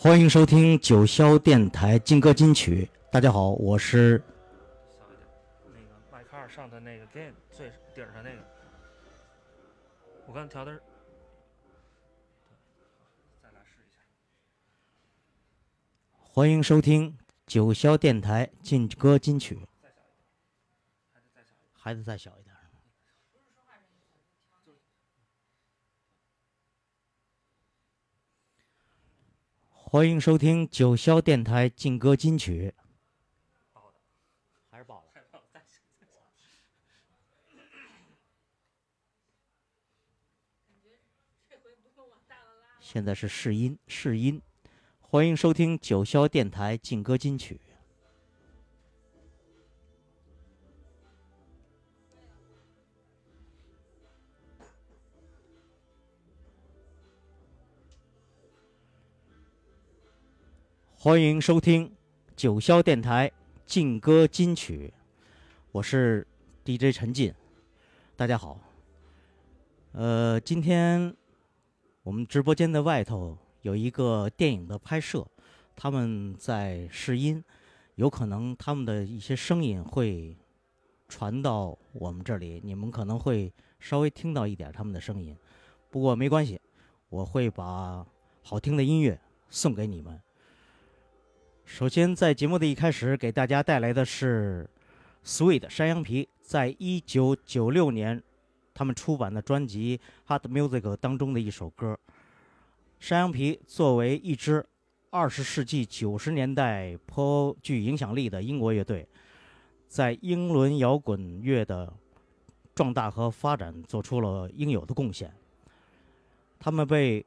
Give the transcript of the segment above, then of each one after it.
欢迎收听九霄电台劲歌金曲。大家好，我是小一点，那个麦克尔上的那个 game 最顶上那个，我刚调的是，再来试一下。欢迎收听九霄电台劲歌金曲。还得再小一点。欢迎收听九霄电台劲歌金曲。还是爆了。现在是试音，试音。欢迎收听九霄电台劲歌金曲。欢迎收听九霄电台劲歌金曲，我是 DJ 陈进，大家好。呃，今天我们直播间的外头有一个电影的拍摄，他们在试音，有可能他们的一些声音会传到我们这里，你们可能会稍微听到一点他们的声音，不过没关系，我会把好听的音乐送给你们。首先，在节目的一开始，给大家带来的是 Sweet 山羊皮在一九九六年他们出版的专辑《Hard Music》当中的一首歌。山羊皮作为一支二十世纪九十年代颇具影响力的英国乐队，在英伦摇滚乐的壮大和发展做出了应有的贡献。他们被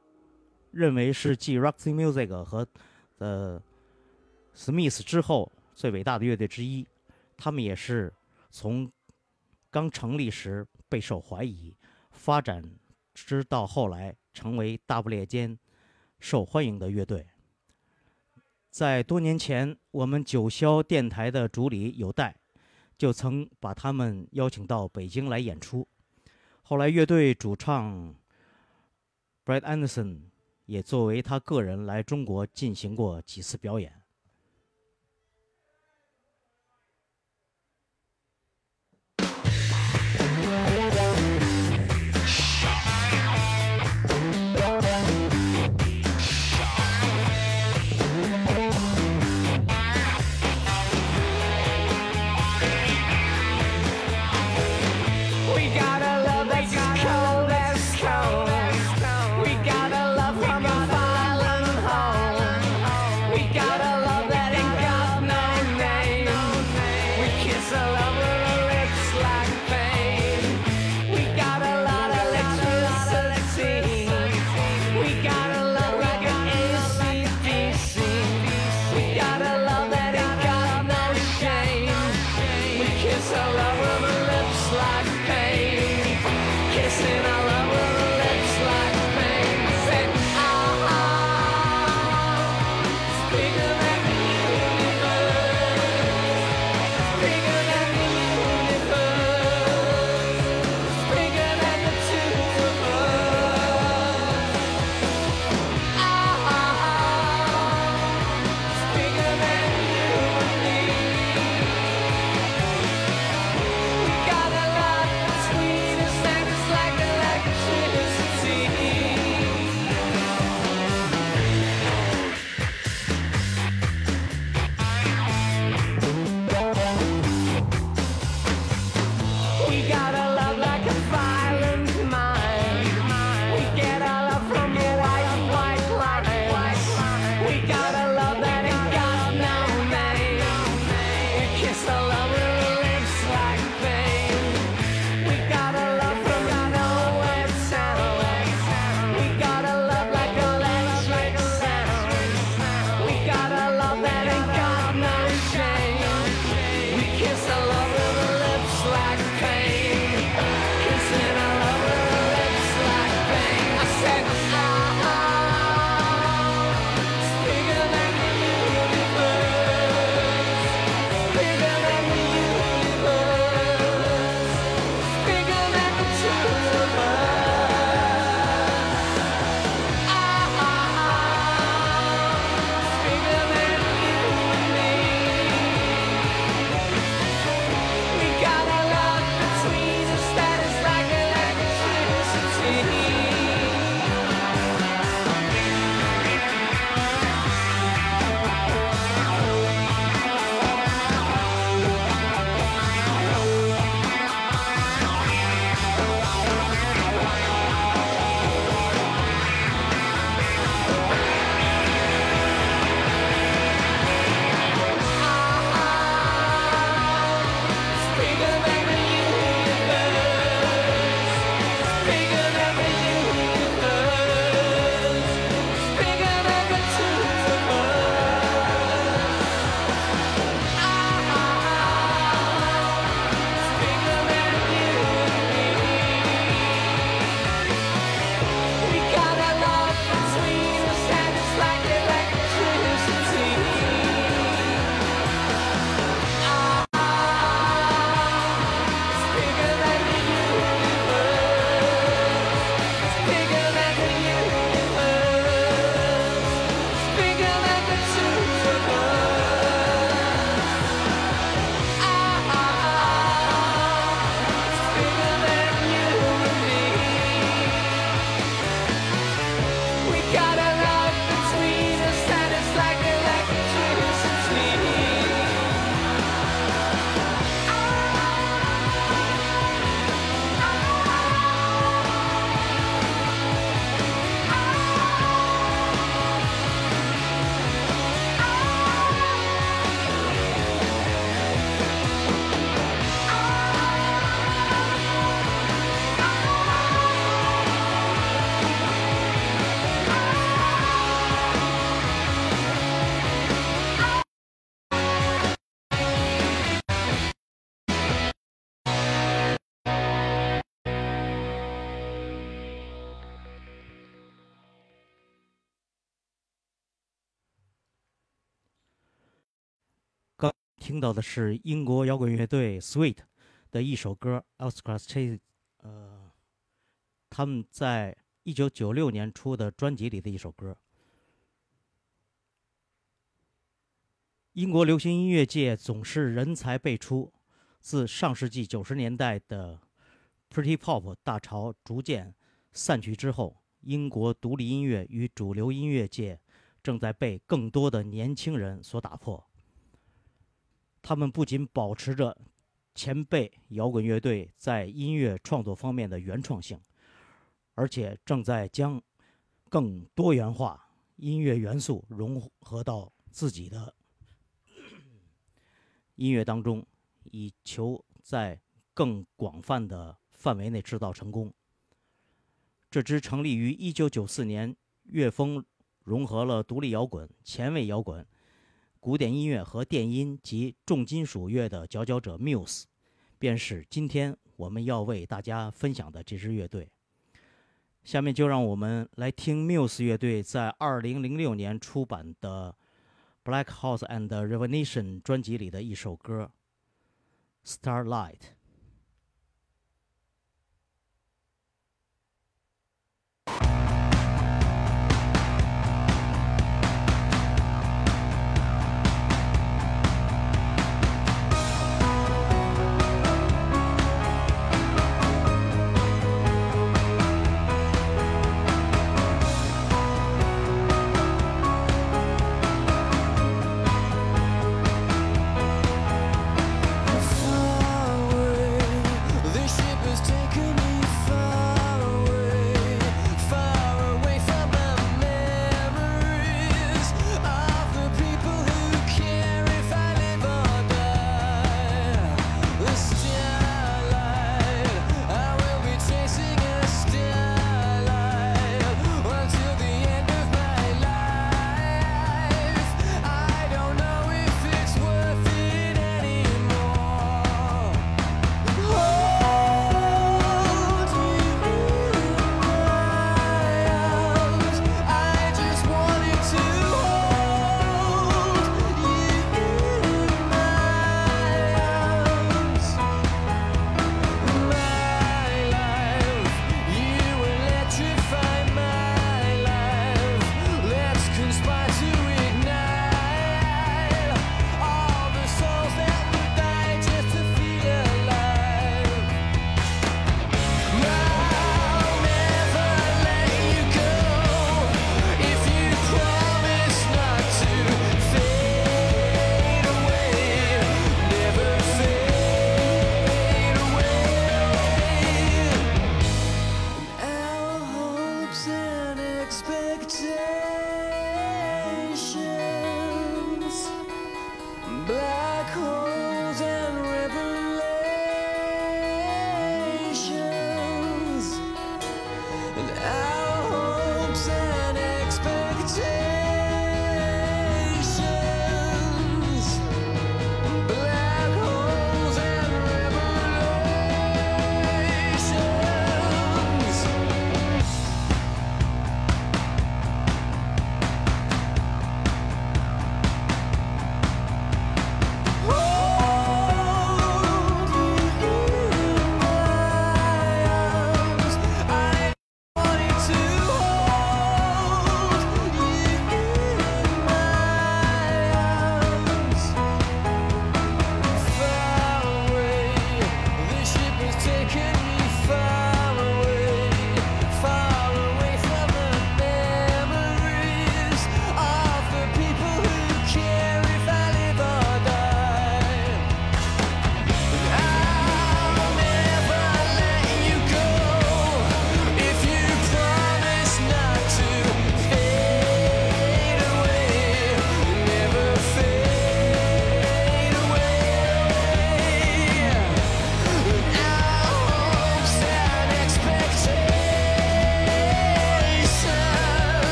认为是继 Roxy Music 和呃。Smith 之后最伟大的乐队之一，他们也是从刚成立时备受怀疑，发展直到后来成为大不列颠受欢迎的乐队。在多年前，我们九霄电台的主理有代就曾把他们邀请到北京来演出。后来，乐队主唱 Brad Anderson 也作为他个人来中国进行过几次表演。听到的是英国摇滚乐队 Sweet 的一首歌《Oscar Chase》，呃，他们在一九九六年出的专辑里的一首歌。英国流行音乐界总是人才辈出，自上世纪九十年代的 Pretty Pop 大潮逐渐散去之后，英国独立音乐与主流音乐界。正在被更多的年轻人所打破。他们不仅保持着前辈摇滚乐队在音乐创作方面的原创性，而且正在将更多元化音乐元素融合到自己的 音乐当中，以求在更广泛的范围内制造成功。这支成立于1994年，乐风。融合了独立摇滚、前卫摇滚、古典音乐和电音及重金属乐的佼佼者 Muse，便是今天我们要为大家分享的这支乐队。下面就让我们来听 Muse 乐队在二零零六年出版的《Black House and Revelation》专辑里的一首歌《Starlight》。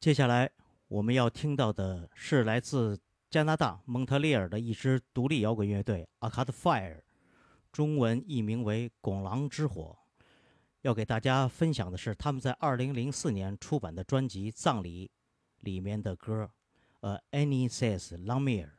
接下来我们要听到的是来自加拿大蒙特利尔的一支独立摇滚乐队 Acat Fire，中文译名为“拱狼之火”。要给大家分享的是他们在2004年出版的专辑《葬礼》里面的歌，呃 Any Says Lamir。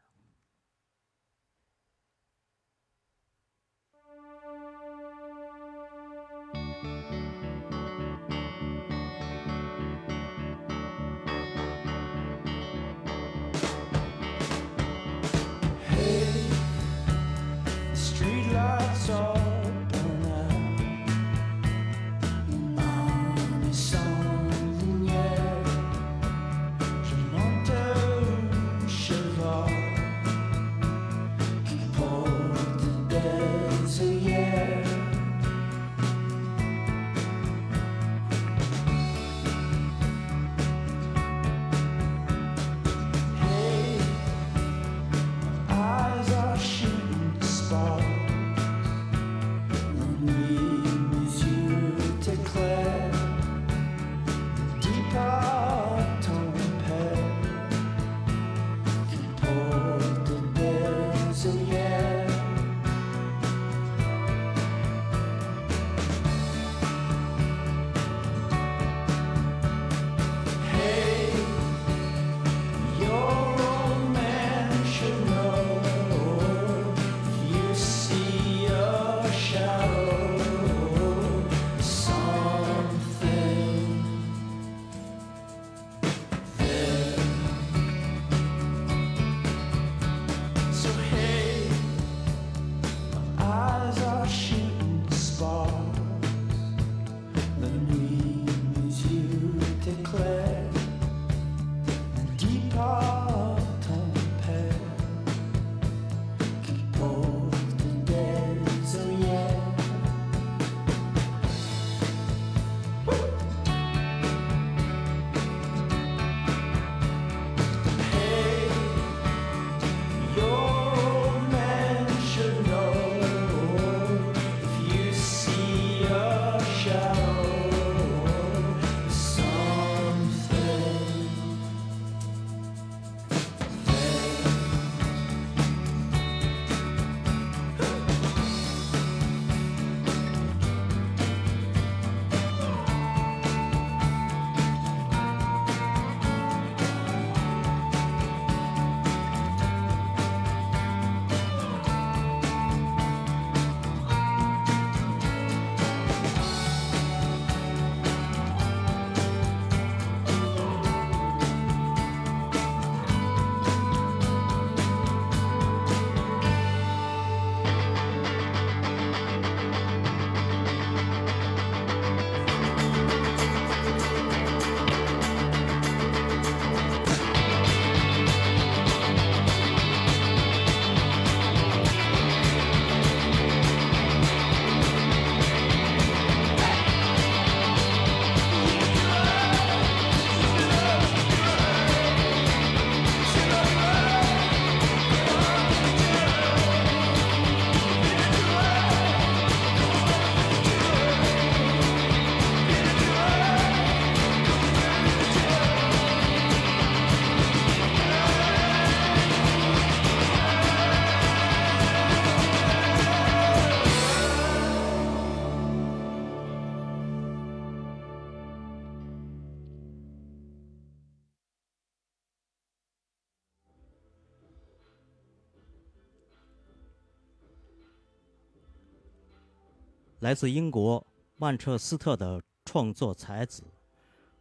来自英国曼彻斯特的创作才子、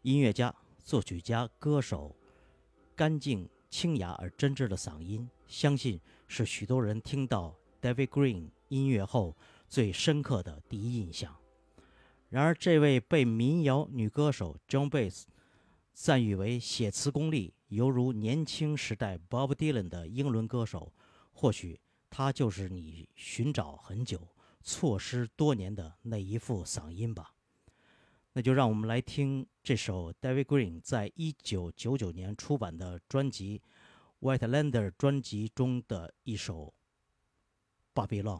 音乐家、作曲家、歌手，干净、清雅而真挚的嗓音，相信是许多人听到 David Green 音乐后最深刻的第一印象。然而，这位被民谣女歌手 Joan Baez 赞誉为写词功力犹如年轻时代 Bob Dylan 的英伦歌手，或许他就是你寻找很久、错失多年的那一副嗓音吧。那就让我们来听这首 David Green 在一九九九年出版的专辑《White Lander》专辑中的一首《巴比伦》。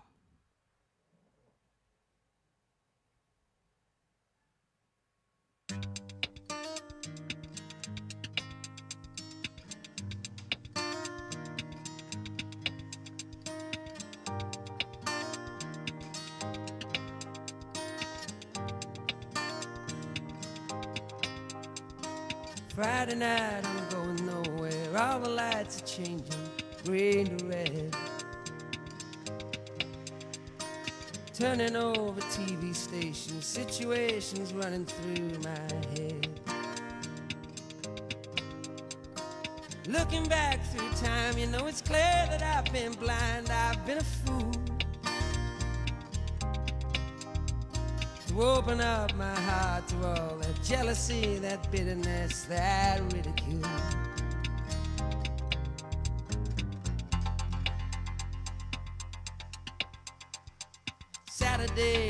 Friday night, I'm going nowhere. All the lights are changing, green to red. Turning over TV stations, situations running through my head. Looking back through time, you know it's clear that I've been blind, I've been a fool. To open up my heart to all that jealousy, that bitterness, that ridicule. Saturday,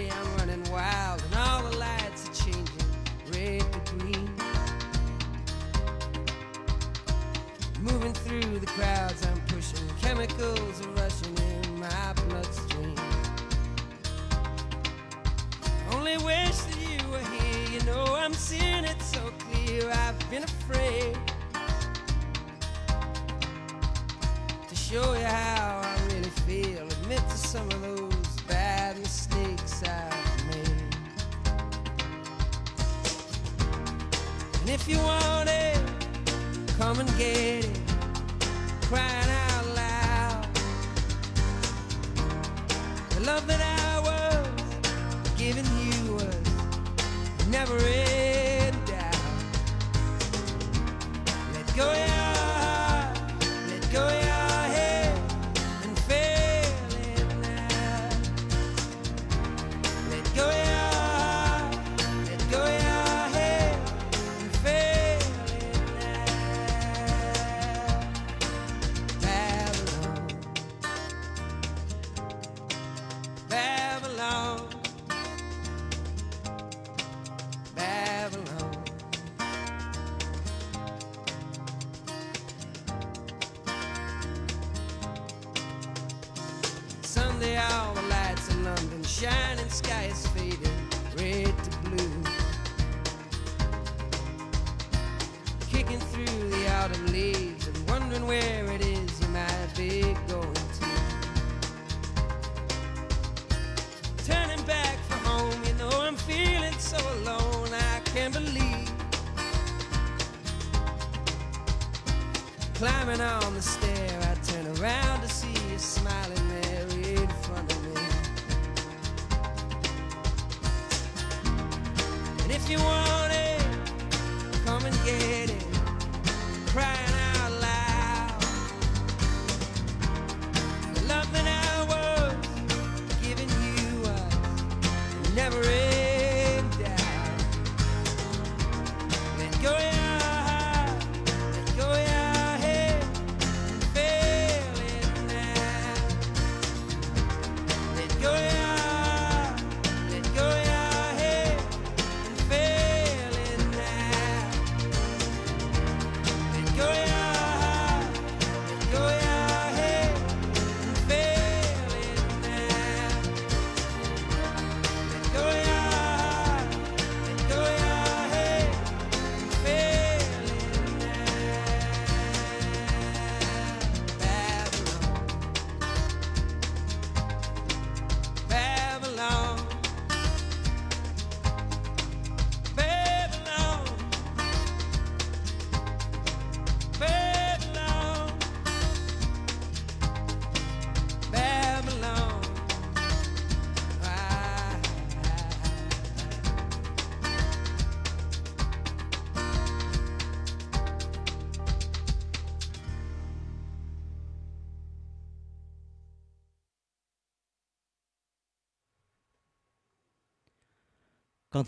where it is you might be going to. Turning back for home, you know I'm feeling so alone, I can't believe. Climbing on the stair, I turn around to see you smiling there in front of me. And if you want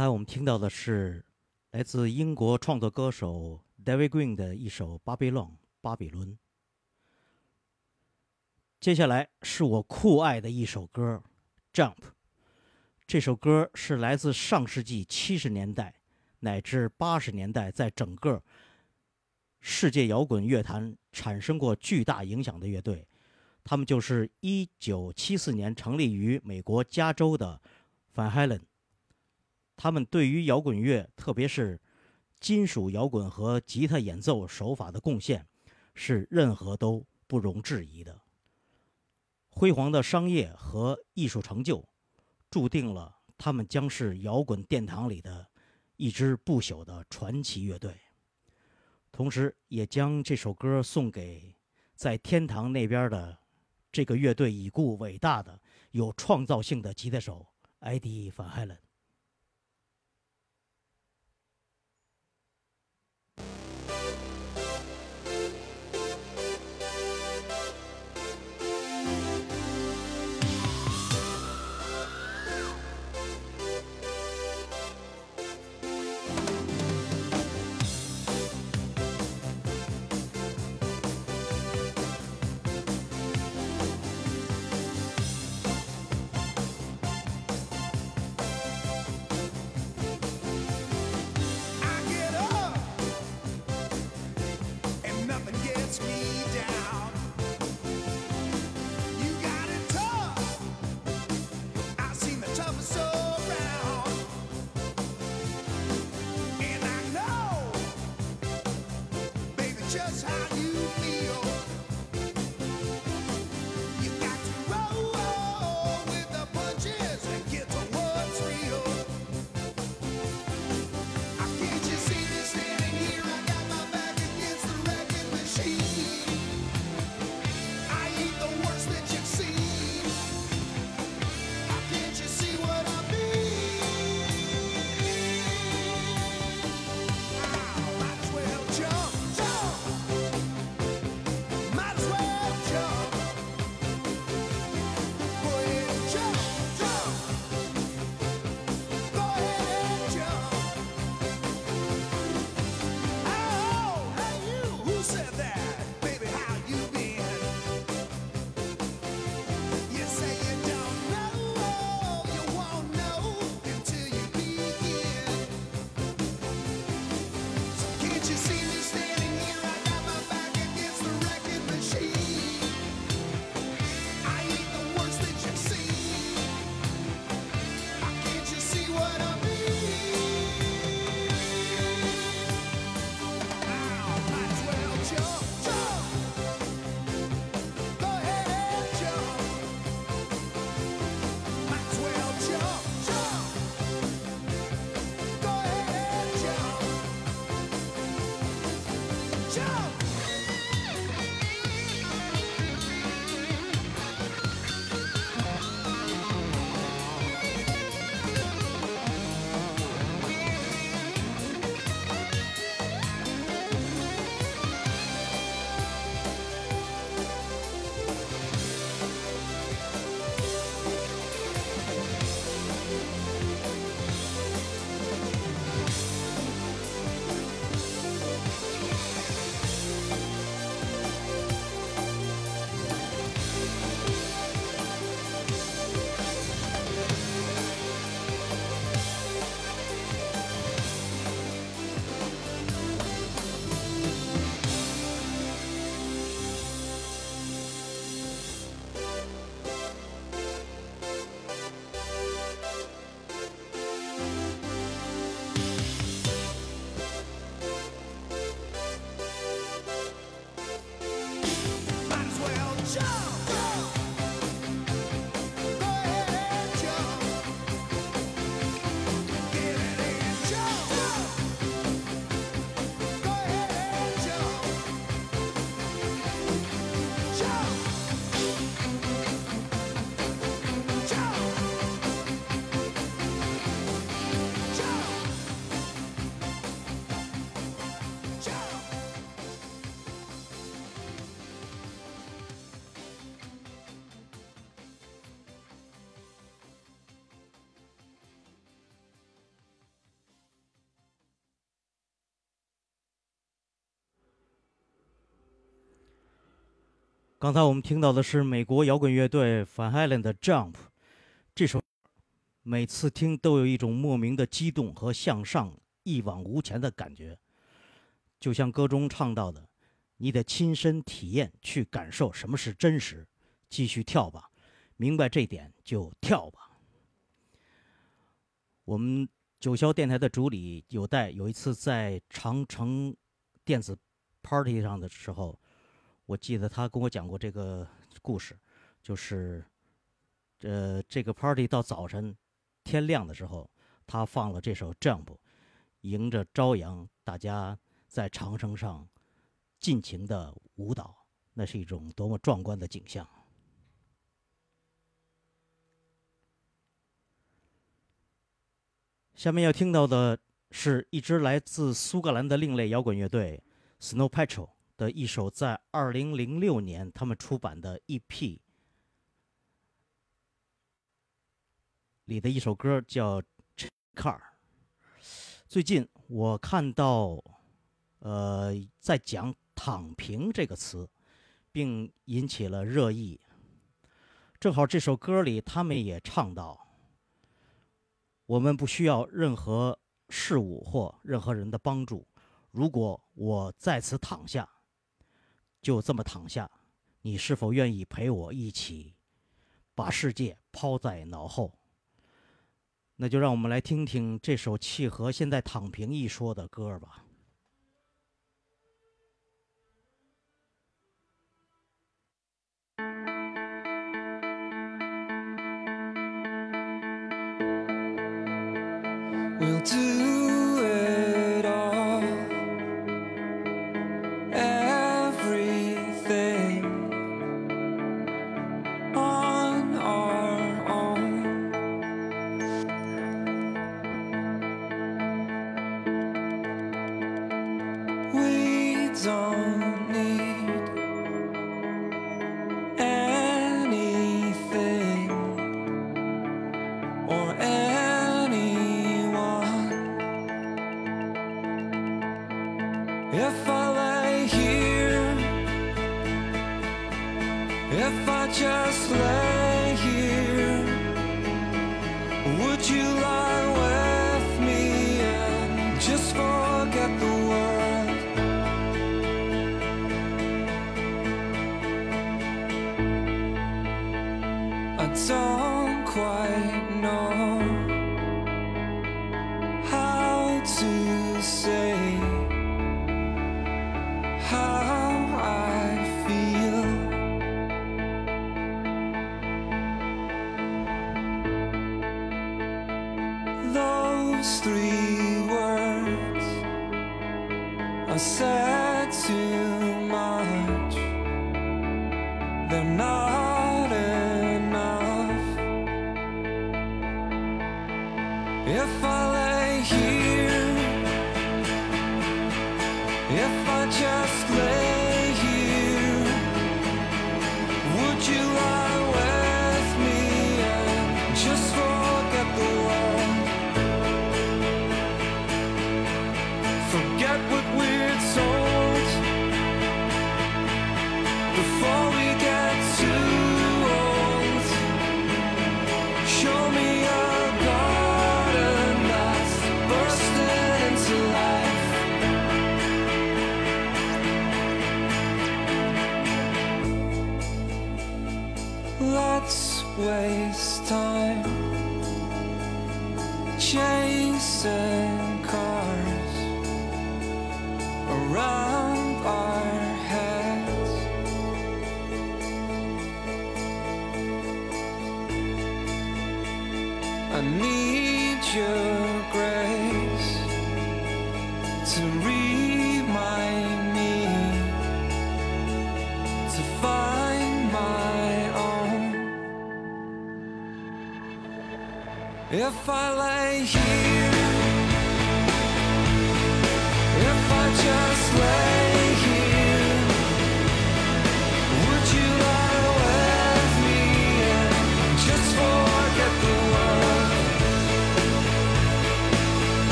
刚才我们听到的是来自英国创作歌手 David Green 的一首《巴比伦》巴比伦。接下来是我酷爱的一首歌《Jump》。这首歌是来自上世纪七十年代乃至八十年代，在整个世界摇滚乐坛产生过巨大影响的乐队。他们就是一九七四年成立于美国加州的 Van Halen。他们对于摇滚乐，特别是金属摇滚和吉他演奏手法的贡献，是任何都不容置疑的。辉煌的商业和艺术成就注定了他们将是摇滚殿堂里的一支不朽的传奇乐队，同时也将这首歌送给在天堂那边的这个乐队已故伟大的、有创造性的吉他手艾迪法海伦。刚才我们听到的是美国摇滚乐队 Van Halen 的《Jump》，这首每次听都有一种莫名的激动和向上、一往无前的感觉。就像歌中唱到的：“你得亲身体验去感受什么是真实，继续跳吧，明白这点就跳吧。”我们九霄电台的主理有带有一次在长城电子 party 上的时候。我记得他跟我讲过这个故事，就是呃这个 party 到早晨，天亮的时候，他放了这首 jump 迎着朝阳，大家在长城上尽情的舞蹈，那是一种多么壮观的景象。下面要听到的是一支来自苏格兰的另类摇滚乐队 Snow Patrol。的一首在2006年他们出版的 EP 里的一首歌，叫《Car》。最近我看到，呃，在讲“躺平”这个词，并引起了热议。正好这首歌里，他们也唱到。我们不需要任何事物或任何人的帮助。如果我在此躺下，就这么躺下，你是否愿意陪我一起把世界抛在脑后？那就让我们来听听这首契合现在“躺平”一说的歌吧。We'll do If I lay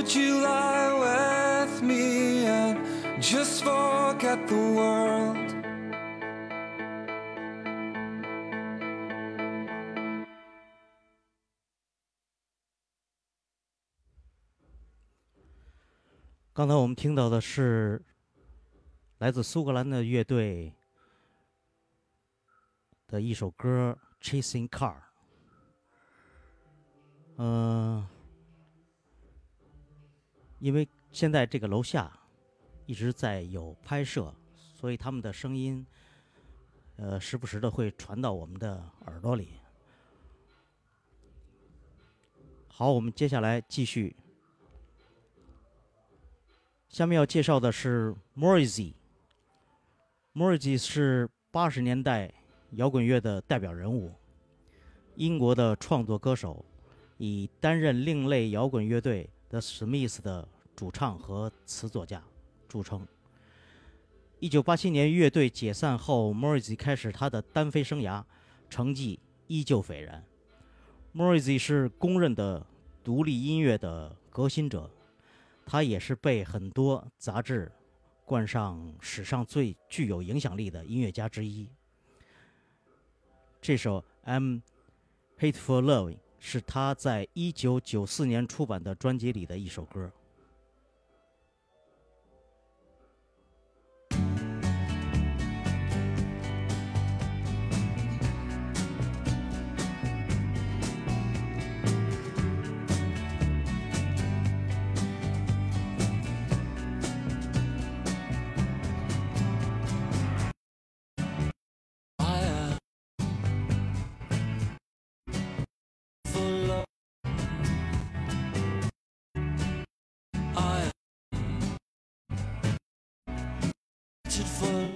Would you lie with me and just forget the world?《刚才我们听到的是来自苏格兰的乐队的一首歌《Chasing Car》。嗯、因为现在这个楼下一直在有拍摄，所以他们的声音，呃，时不时的会传到我们的耳朵里。好，我们接下来继续。下面要介绍的是 Morrissey。Morrissey 是八十年代摇滚乐的代表人物，英国的创作歌手，以担任另类摇滚乐队 The Smith 的主唱和词作家著称。一九八七年乐队解散后，Morris 开始他的单飞生涯，成绩依旧斐然。Morris 是公认的独立音乐的革新者，他也是被很多杂志冠上史上最具有影响力的音乐家之一。这首《I'm Hateful Love》是他在一九九四年出版的专辑里的一首歌。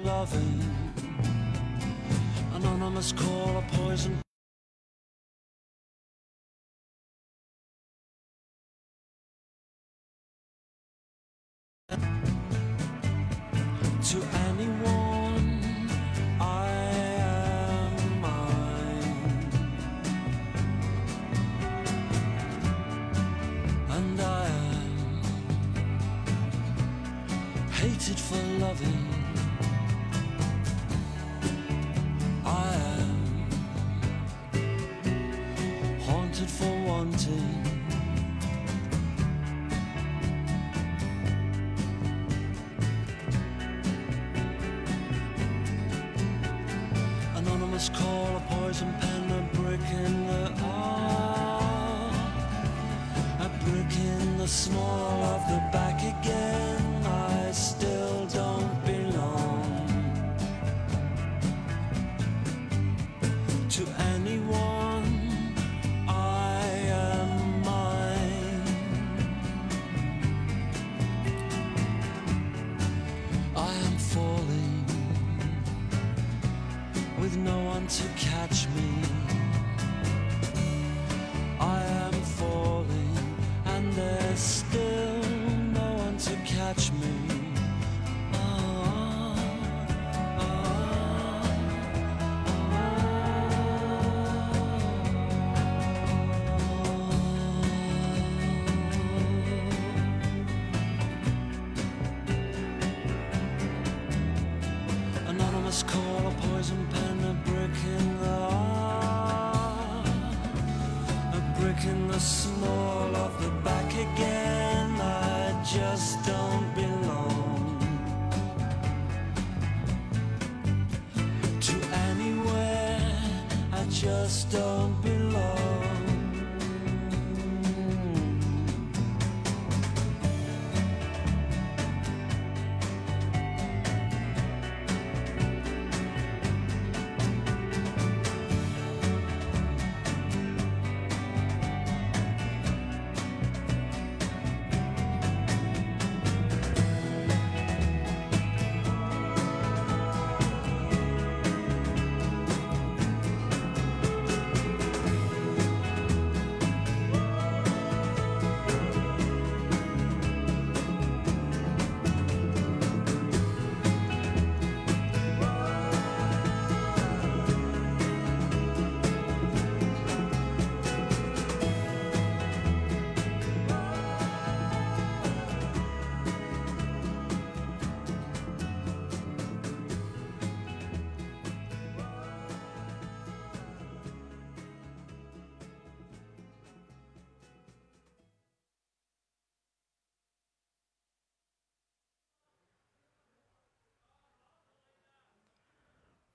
Loving. Anonymous call a poison Anonymous call, a poison pen, a brick in the arm, a brick in the small of the back again. I just don't belong to anywhere. I just don't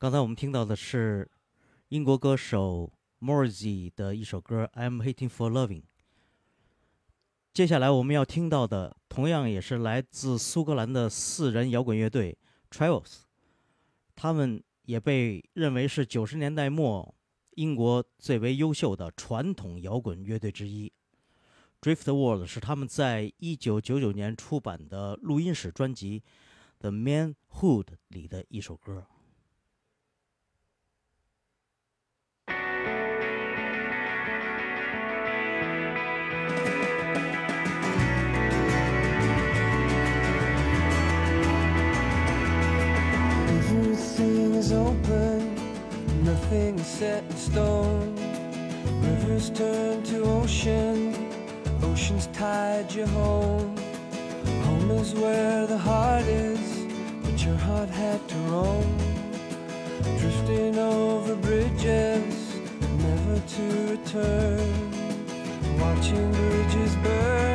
刚才我们听到的是英国歌手 Morrissey 的一首歌《I'm Hating for Loving》。接下来我们要听到的，同样也是来自苏格兰的四人摇滚乐队 Travels，他们也被认为是九十年代末英国最为优秀的传统摇滚乐队之一。Drift World 是他们在一九九九年出版的录音室专辑《The Manhood》里的一首歌。Set in stone. Rivers turn to ocean, oceans tide you home. Home is where the heart is, but your heart had to roam. Drifting over bridges, never to return. Watching bridges burn,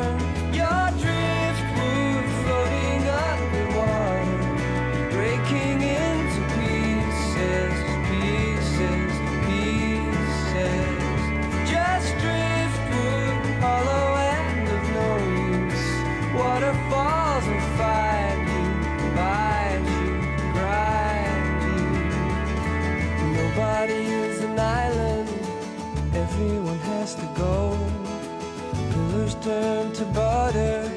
Turn to butter,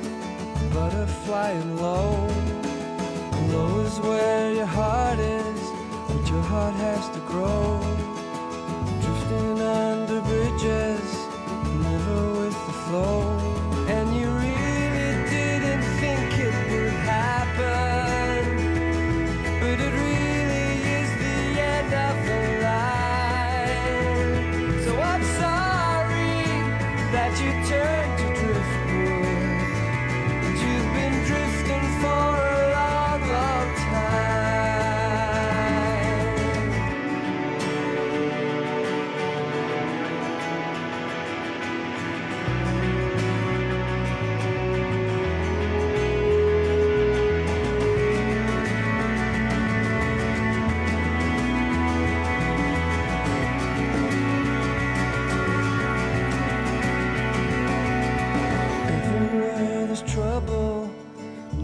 butter flying low. Low is where your heart is, but your heart has to grow.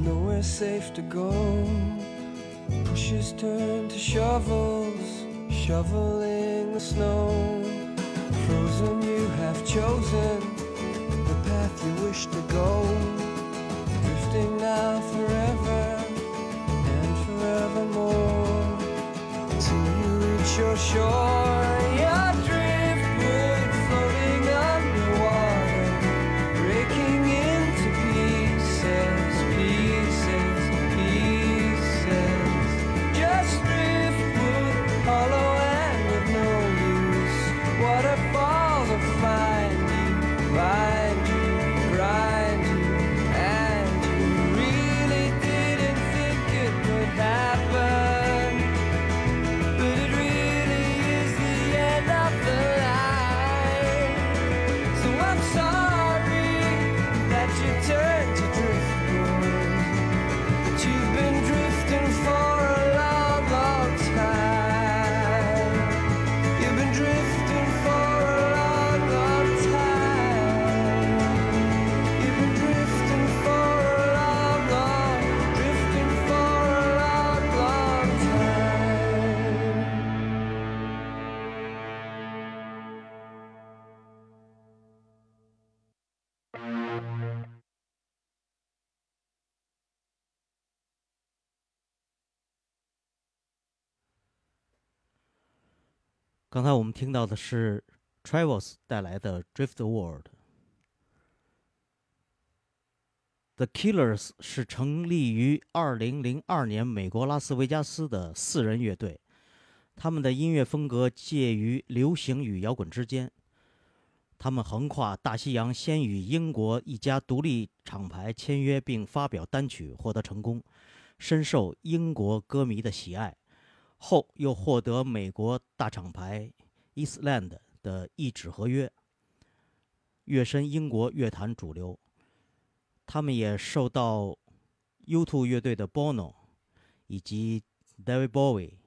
Nowhere safe to go. Pushes turn to shovels, shoveling the snow. Frozen, you have chosen the path you wish to go. Drifting now forever and forevermore. Till you reach your shore, 刚才我们听到的是 Travels 带来的《Drift World》。The Killers 是成立于2002年美国拉斯维加斯的四人乐队，他们的音乐风格介于流行与摇滚之间。他们横跨大西洋，先与英国一家独立厂牌签约，并发表单曲，获得成功，深受英国歌迷的喜爱。后又获得美国大厂牌 Eastland 的一纸合约，跃身英国乐坛主流。他们也受到 U2 乐队的 Bono 以及 David Bowie、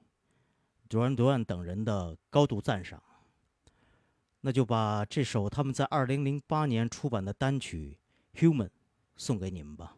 Duran Duran 等人的高度赞赏。那就把这首他们在2008年出版的单曲《Human》送给你们吧。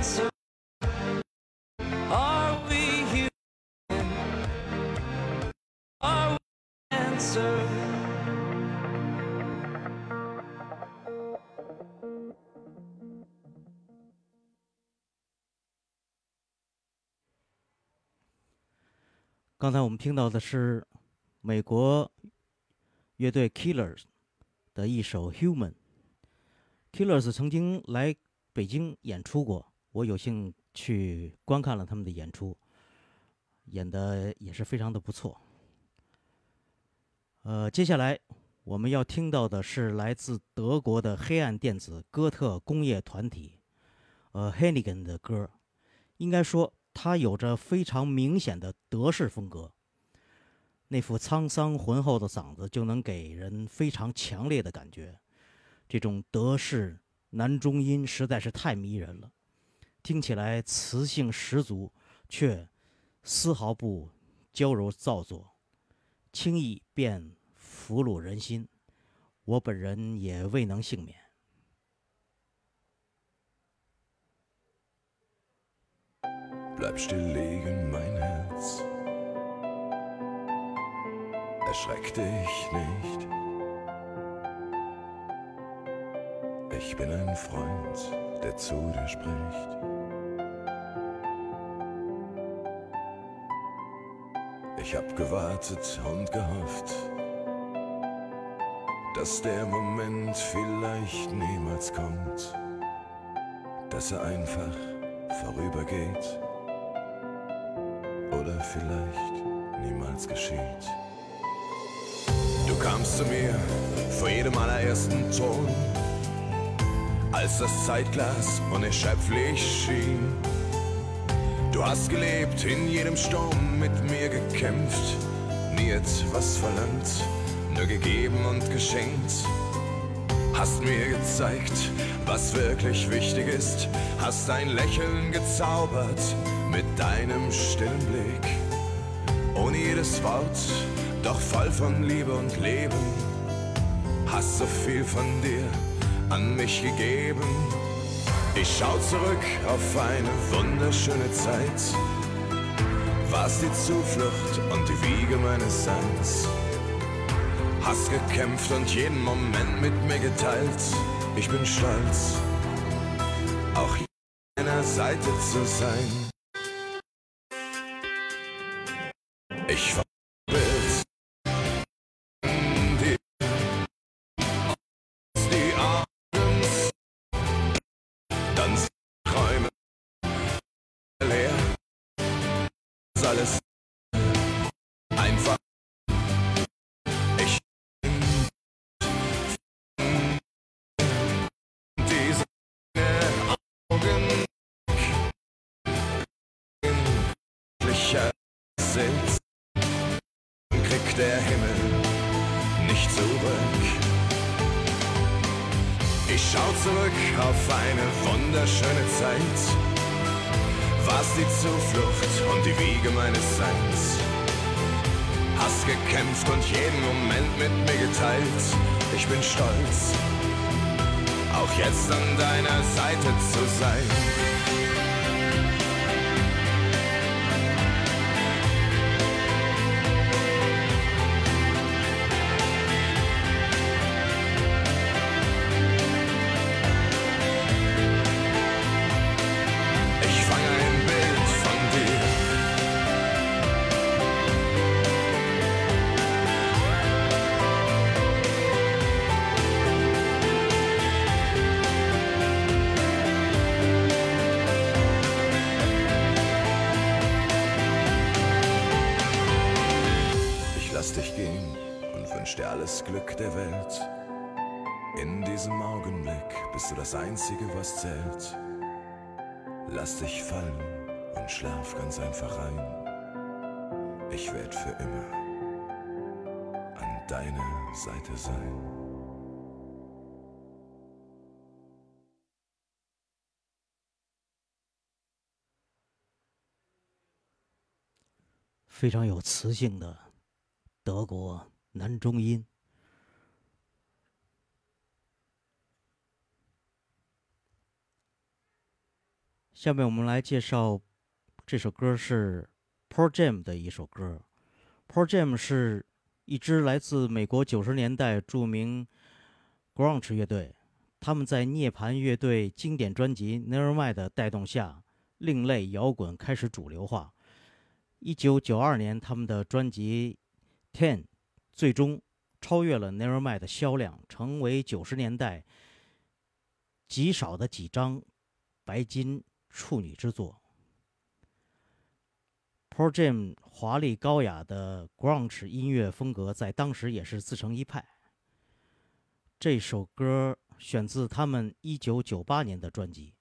Dancer? Are we here？answer 刚才我们听到的是美国乐队 Killers 的一首《Human》。Killers 曾经来北京演出过，我有幸去观看了他们的演出，演的也是非常的不错。呃，接下来我们要听到的是来自德国的黑暗电子哥特工业团体，呃 h e n i g e n 的歌。应该说，他有着非常明显的德式风格，那副沧桑浑厚的嗓子就能给人非常强烈的感觉。这种德式男中音实在是太迷人了，听起来磁性十足，却丝毫不娇柔造作，轻易便俘虏人心。我本人也未能幸免。Bleib still liegen, mein Herz. Erschreck dich nicht. Ich bin ein Freund, der zu dir spricht. Ich hab gewartet und gehofft, dass der Moment vielleicht niemals kommt, dass er einfach vorübergeht oder vielleicht niemals geschieht. Du kamst zu mir vor jedem allerersten Ton, als das Zeitglas unerschöpflich schien. Du hast gelebt, in jedem Sturm mit mir gekämpft, nie etwas verlangt, nur gegeben und geschenkt. Hast mir gezeigt, was wirklich wichtig ist, hast ein Lächeln gezaubert mit deinem stillen Blick. Ohne jedes Wort, doch voll von Liebe und Leben, hast so viel von dir an mich gegeben. Ich schau zurück auf eine wunderschöne Zeit, warst die Zuflucht und die Wiege meines Seins. Hast gekämpft und jeden Moment mit mir geteilt. Ich bin stolz, auch an deiner Seite zu sein. Alles einfach. Ich diese Augen glücklicher sind, kriegt der Himmel nicht zurück. Ich schau zurück auf eine wunderschöne Zeit, warst die Zuflucht und die Wiege meines Seins. Hast gekämpft und jeden Moment mit mir geteilt. Ich bin stolz, auch jetzt an deiner Seite zu sein. wünsch dir alles Glück der Welt. In diesem Augenblick bist du das Einzige, was zählt. Lass dich fallen und schlaf ganz einfach ein. Ich werd für immer an deiner Seite sein. 非常有磁性的德国 男中音。下面我们来介绍这首歌是 Pearl Jam 的一首歌。Pearl Jam 是一支来自美国九十年代著名 grunge 乐队，他们在涅槃乐队经典专辑《Nevermind》的带动下，另类摇滚开始主流化。一九九二年，他们的专辑《Ten》最终超越了《Nevermind》的销量，成为九十年代极少的几张白金处女之作。Pearl Jam 华丽高雅的 grunge 音乐风格在当时也是自成一派。这首歌选自他们一九九八年的专辑。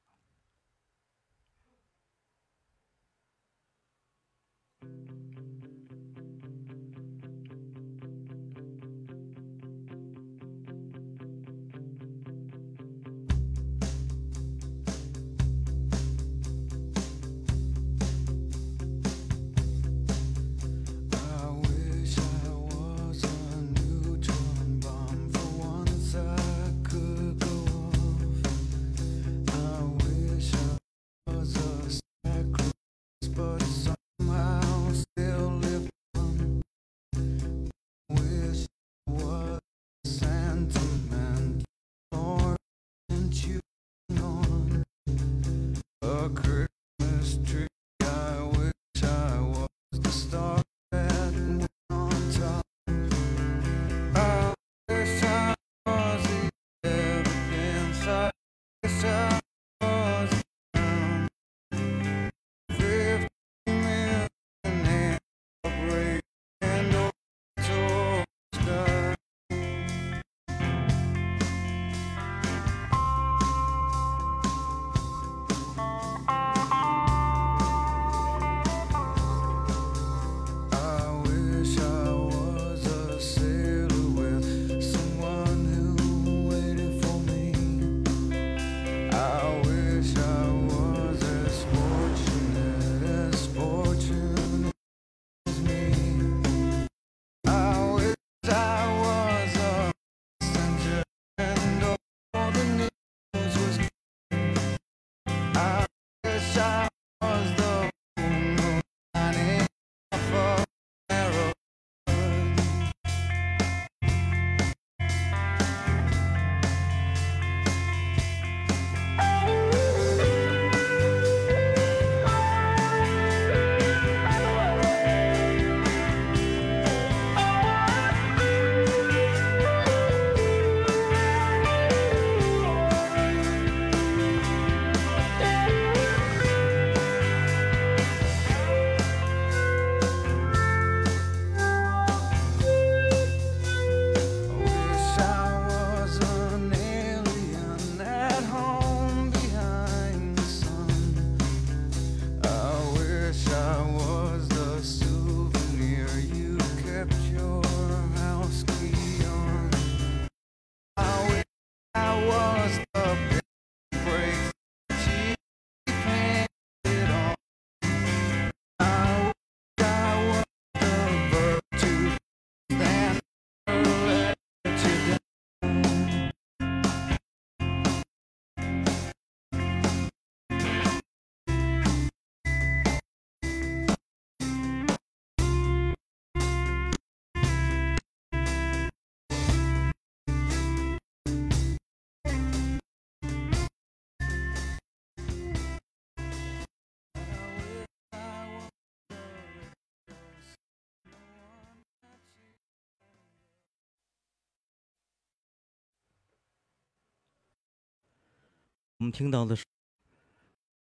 我们听到的是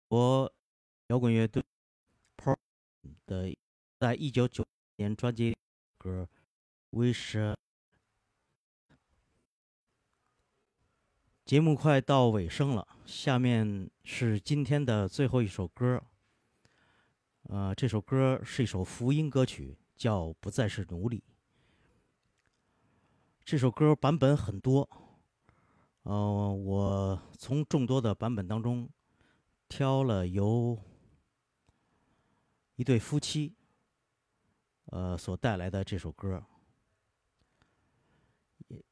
我摇滚乐队的在一九九年专辑里歌《Wish》。节目快到尾声了，下面是今天的最后一首歌。呃，这首歌是一首福音歌曲，叫《不再是奴隶》。这首歌版本很多，呃，我从众多的版本当中挑了由一对夫妻呃所带来的这首歌。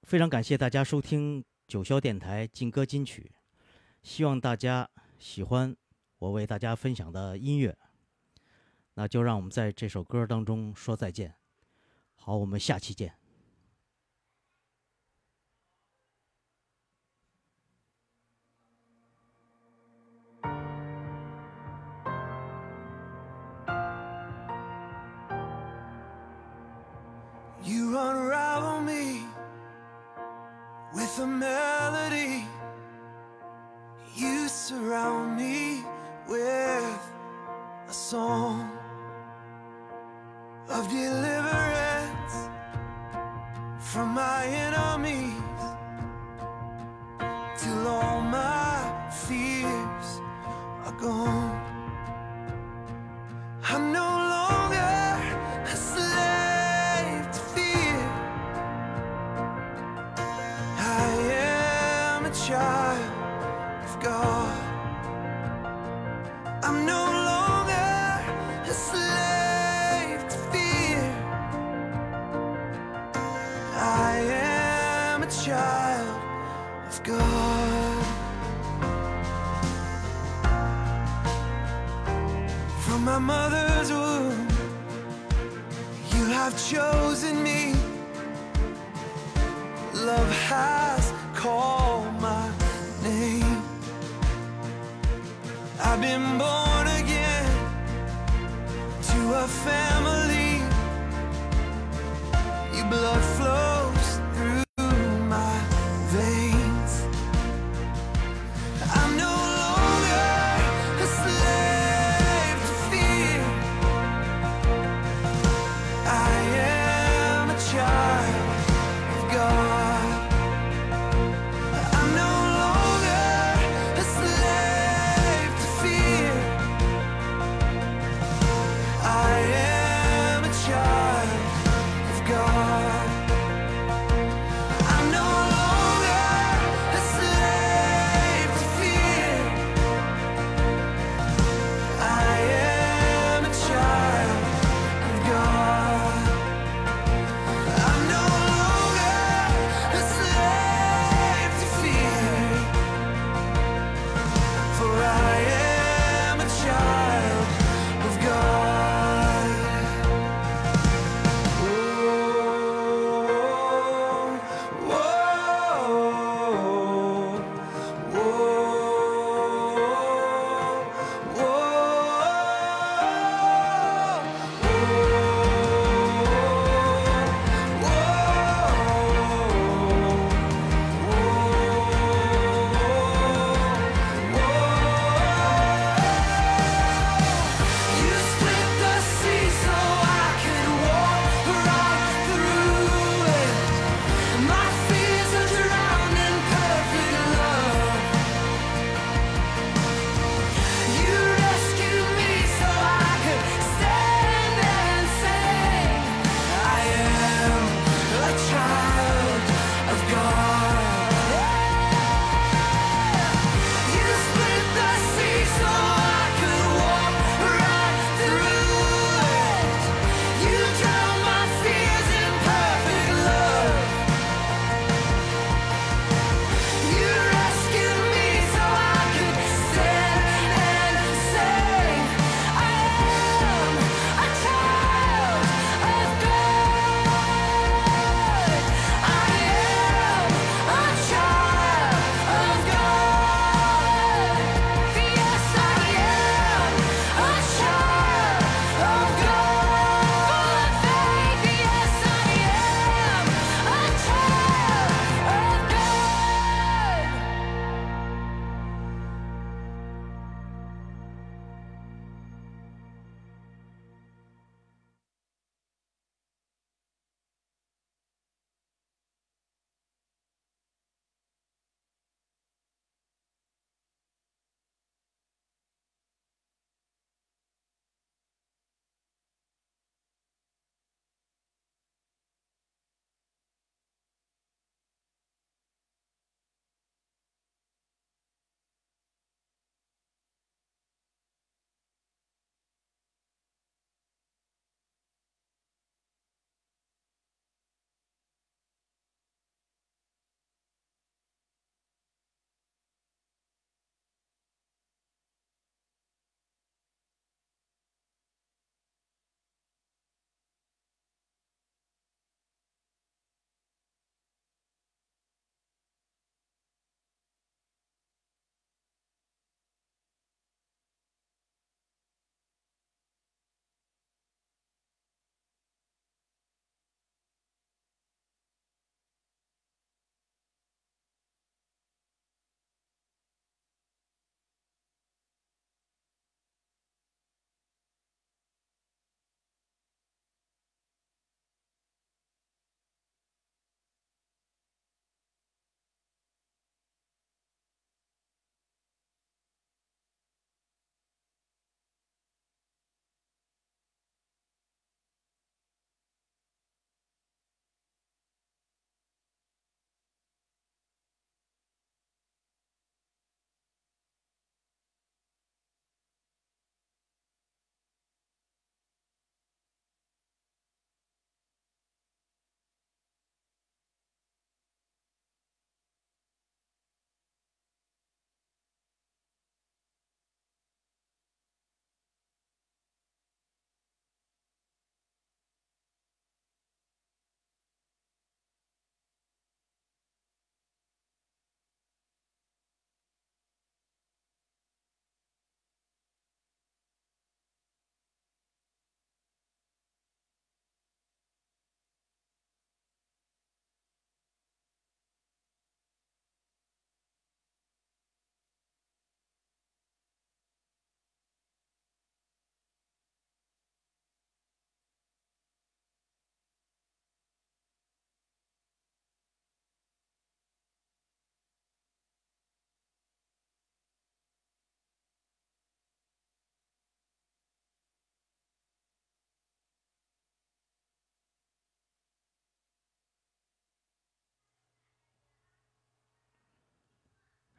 非常感谢大家收听九霄电台劲歌金曲，希望大家喜欢我为大家分享的音乐。那就让我们在这首歌当中说再见。好，我们下期见。Unravel me with a melody.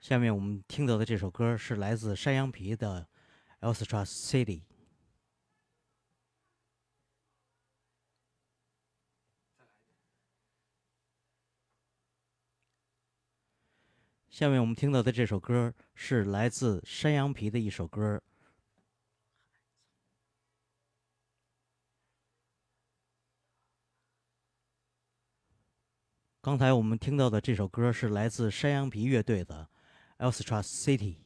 下面我们听到的这首歌是来自山羊皮的《Elstra City》。下面我们听到的这首歌是来自山羊皮的一首歌。刚才我们听到的这首歌是来自山羊皮乐队的《El City.